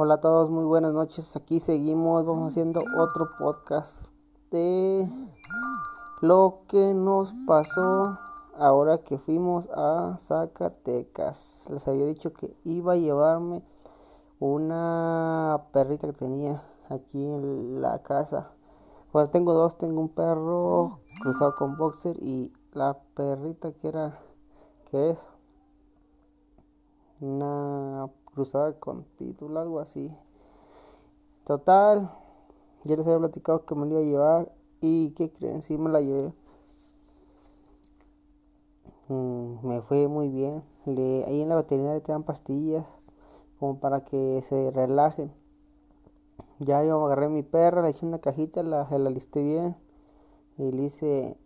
Hola a todos, muy buenas noches. Aquí seguimos, vamos haciendo otro podcast de lo que nos pasó ahora que fuimos a Zacatecas. Les había dicho que iba a llevarme una perrita que tenía aquí en la casa. Bueno, tengo dos, tengo un perro cruzado con boxer y la perrita que era, que es una cruzada con título, algo así. Total, ya les había platicado que me lo iba a llevar y que creen, sí me la llevé. Mm, me fue muy bien. Le, ahí en la veterinaria te dan pastillas como para que se relajen. Ya yo agarré mi perra, le eché una cajita, la, la listé bien y le hice,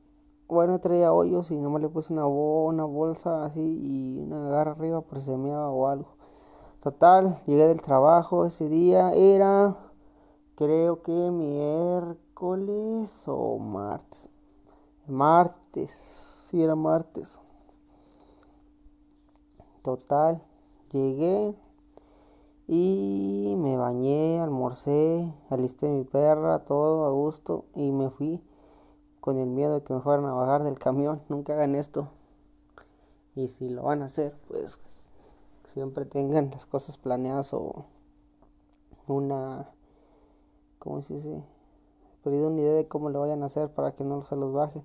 bueno, traía hoyos y nomás le puse una, una bolsa así y una garra arriba por si se meaba o algo. Total, llegué del trabajo ese día, era creo que miércoles o martes. Martes, sí era martes. Total, llegué y me bañé, almorcé, alisté mi perra, todo a gusto y me fui con el miedo de que me fueran a bajar del camión. Nunca hagan esto. Y si lo van a hacer, pues siempre tengan las cosas planeadas o una, ¿cómo se dice? Perdido una idea de cómo lo vayan a hacer para que no se los bajen.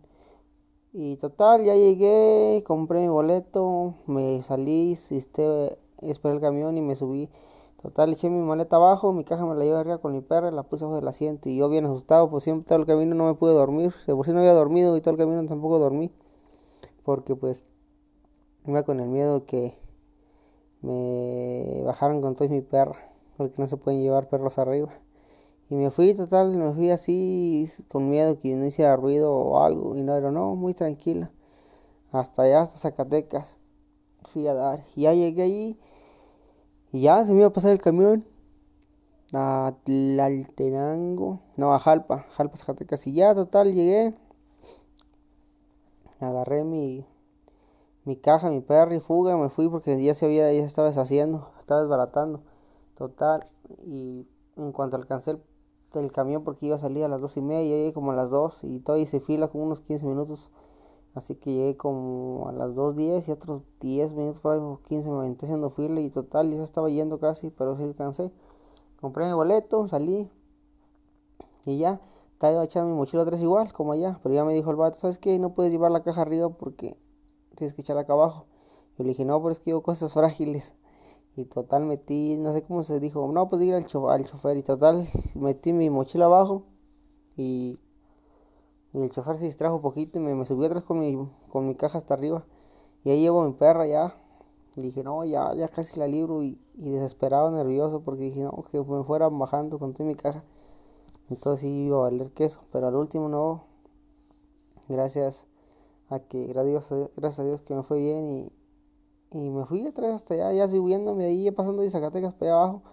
Y total, ya llegué, compré mi boleto, me salí, esperé el camión y me subí. Total, eché mi maleta abajo, mi caja me la llevé arriba con mi perra, la puse abajo del asiento y yo bien asustado, pues siempre todo el camino no me pude dormir. De por sí no había dormido y todo el camino tampoco dormí. Porque pues iba con el miedo que me bajaron con todo mi perra, porque no se pueden llevar perros arriba. Y me fui total, me fui así con miedo que no hiciera ruido o algo. Y no era, no, muy tranquila. Hasta allá, hasta Zacatecas. Fui a dar. Y ya llegué allí. Y ya se me iba a pasar el camión. A Tlaltenango. No, a Jalpa. Jalpa, Zacatecas. Y ya total llegué. Agarré mi, mi caja, mi perro y fuga, me fui porque ya se había, ya se estaba deshaciendo, estaba desbaratando. Total, y en cuanto alcancé el, camión porque iba a salir a las dos y media, llegué como a las dos y todavía hice fila como unos 15 minutos. Así que llegué como a las 2.10 y otros 10 minutos por ahí, 15 me aventé haciendo fila y total, ya estaba yendo casi, pero sí alcancé. Compré mi boleto, salí y ya, estaba echar mi mochila atrás igual, como allá, pero ya me dijo el vato, ¿sabes qué? No puedes llevar la caja arriba porque tienes que echar acá abajo. Yo le dije, no, pero es que yo cosas frágiles. Y total metí, no sé cómo se dijo, no, pues ir al, al chofer. Y total metí mi mochila abajo. Y, el chofer se distrajo un poquito y me, me subí atrás con mi, con mi caja hasta arriba. Y ahí llevo mi perra ya. Y dije, no, ya, ya casi la libro. Y, y desesperado, nervioso, porque dije, no, que me fuera bajando con toda mi caja. Entonces sí iba a valer queso. Pero al último no. Gracias a que gracias a Dios que me fue bien y, y me fui atrás hasta allá, ya subiéndome de ahí, ya pasando de Zacatecas para allá abajo.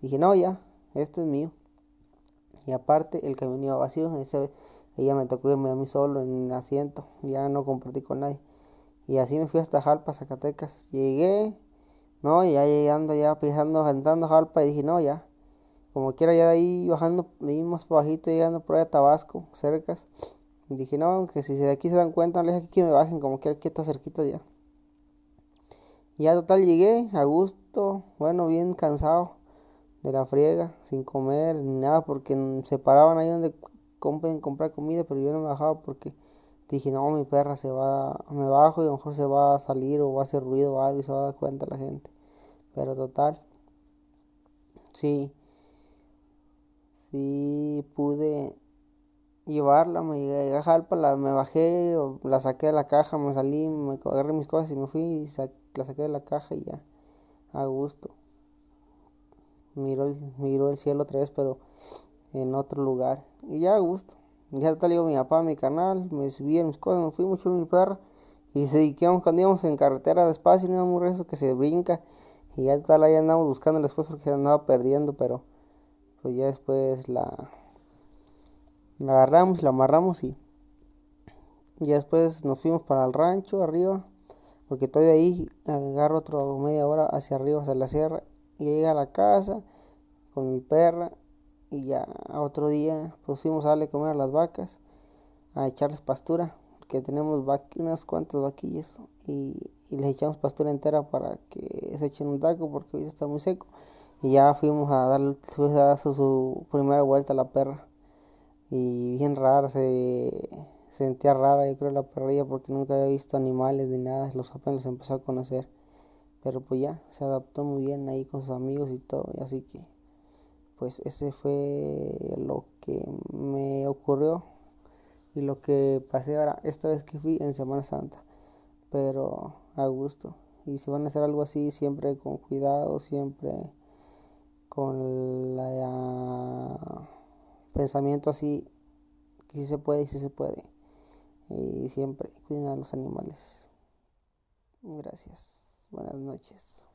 Dije, no, ya, este es mío. Y aparte, el camión iba vacío, ese, ella me tocó irme a mí solo en el asiento, ya no compartí con nadie. Y así me fui hasta Jalpa, Zacatecas. Llegué, no, ya llegando, ya pisando, entrando a Jalpa y dije, no, ya. Como quiera, ya de ahí bajando, le dimos bajito, llegando por ahí a Tabasco, cercas. Dije, no, que si de aquí se dan cuenta, les aquí que me bajen, como que aquí está cerquita ya. Ya total llegué, a gusto, bueno, bien cansado de la friega, sin comer ni nada, porque se paraban ahí donde compren comprar comida, pero yo no me bajaba porque dije, no, mi perra se va, me bajo y a lo mejor se va a salir o va a hacer ruido o algo y se va a dar cuenta la gente. Pero total, sí, sí pude llevarla, me llegué a Jalpa, me bajé, la saqué de la caja, me salí, me agarré mis cosas y me fui y la saqué de la caja y ya, a gusto. Miró el, miró el cielo otra vez, pero en otro lugar. Y ya a gusto. Ya tal digo mi papá, mi canal, me subí en mis cosas, me fui mucho mi perra. Y se quedamos cuando íbamos en carretera despacio, no íbamos rezo que se brinca. Y ya tal ahí andamos buscando después porque andaba perdiendo, pero pues ya después la la agarramos, la amarramos y ya después nos fuimos para el rancho arriba, porque todavía ahí agarro otro media hora hacia arriba, hacia la sierra, y llega a la casa, con mi perra y ya otro día pues fuimos a darle comer a las vacas, a echarles pastura, que tenemos unas cuantas vaquillas y, les echamos pastura entera para que se echen un taco porque hoy está muy seco. Y ya fuimos a darle a dar su, primera vuelta a la perra. Y bien rara, se, sentía rara yo creo la perrilla porque nunca había visto animales ni nada, los apenas empezó a conocer. Pero pues ya, se adaptó muy bien ahí con sus amigos y todo, y así que pues ese fue lo que me ocurrió y lo que pasé ahora esta vez que fui en Semana Santa pero a gusto y si van a hacer algo así siempre con cuidado siempre con la pensamiento así que si se puede y si se puede. Y siempre cuiden a los animales. Gracias. Buenas noches